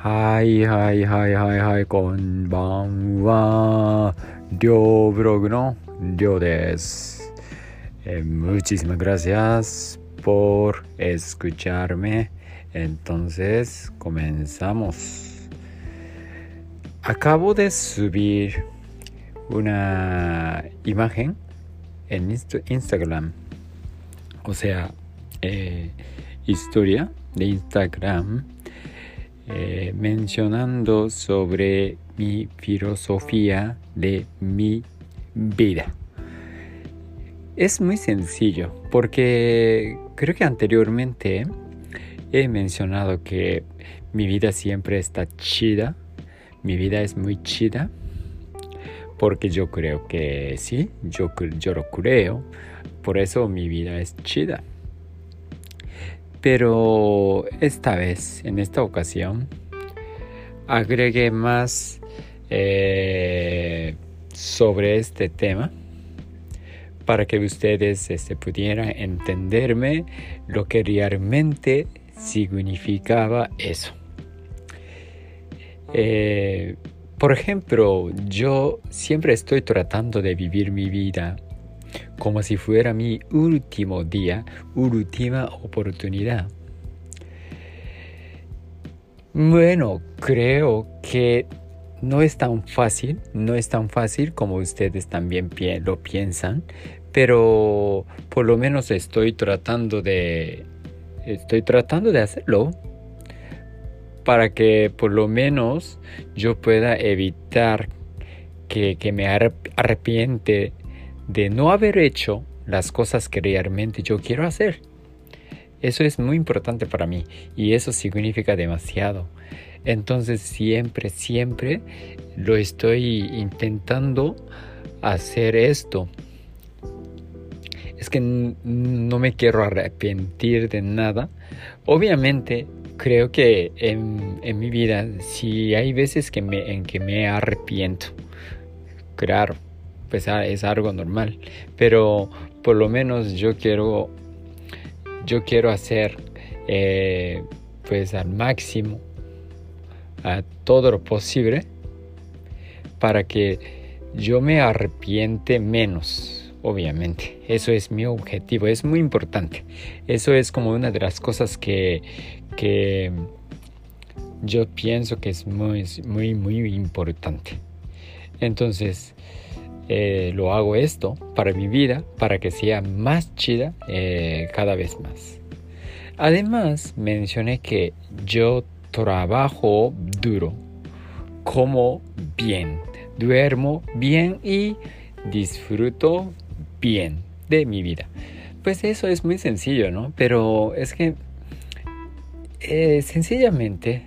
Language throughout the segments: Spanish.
はいはいはいはいはいこんばんはりょうブログのりょうです、Eh, muchísimas gracias por escucharme entonces comenzamos acabo de subir una imagen en Inst- Instagram o sea eh, historia de Instagram eh, mencionando sobre mi filosofía de mi vida. Es muy sencillo porque creo que anteriormente he mencionado que mi vida siempre está chida, mi vida es muy chida, porque yo creo que sí, yo, yo lo creo, por eso mi vida es chida. Pero esta vez, en esta ocasión, agregué más eh, sobre este tema para que ustedes este, pudieran entenderme lo que realmente significaba eso. Eh, por ejemplo, yo siempre estoy tratando de vivir mi vida como si fuera mi último día, última oportunidad. Bueno, creo que no es tan fácil, no es tan fácil como ustedes también lo piensan, pero por lo menos estoy tratando de estoy tratando de hacerlo para que por lo menos yo pueda evitar que, que me arrep- arrepiente de no haber hecho las cosas que realmente yo quiero hacer. Eso es muy importante para mí y eso significa demasiado. Entonces siempre, siempre lo estoy intentando hacer esto. Es que no me quiero arrepentir de nada. Obviamente creo que en, en mi vida sí hay veces que me, en que me arrepiento. Claro, pues ah, es algo normal. Pero por lo menos yo quiero yo quiero hacer eh, pues al máximo a todo lo posible para que yo me arrepiente menos obviamente. Eso es mi objetivo es muy importante. Eso es como una de las cosas que, que yo pienso que es muy muy muy importante. Entonces eh, lo hago esto para mi vida, para que sea más chida eh, cada vez más. Además, mencioné que yo trabajo duro, como bien, duermo bien y disfruto bien de mi vida. Pues eso es muy sencillo, ¿no? Pero es que eh, sencillamente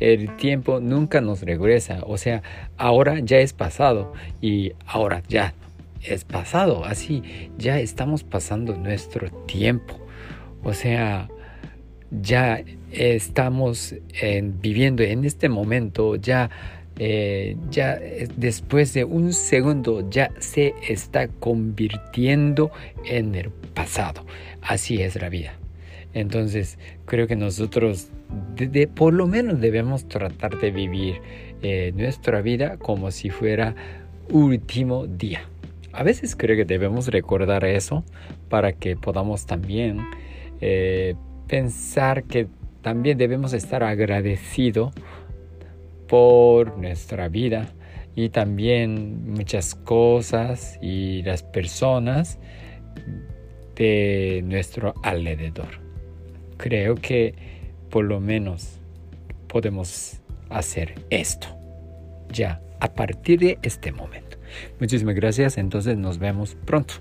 el tiempo nunca nos regresa. O sea, ahora ya es pasado y ahora ya es pasado. Así, ya estamos pasando nuestro tiempo. O sea, ya estamos en- viviendo en este momento, ya, eh, ya eh, después de un segundo ya se está convirtiendo en el pasado. Así es la vida. Entonces, creo que nosotros, de, por lo menos, debemos tratar de vivir eh, nuestra vida como si fuera último día. A veces creo que debemos recordar eso para que podamos también eh, pensar que también debemos estar agradecidos por nuestra vida y también muchas cosas y las personas de nuestro alrededor creo que por lo menos podemos hacer esto ya a partir de este momento. Muchísimas gracias, entonces nos vemos pronto.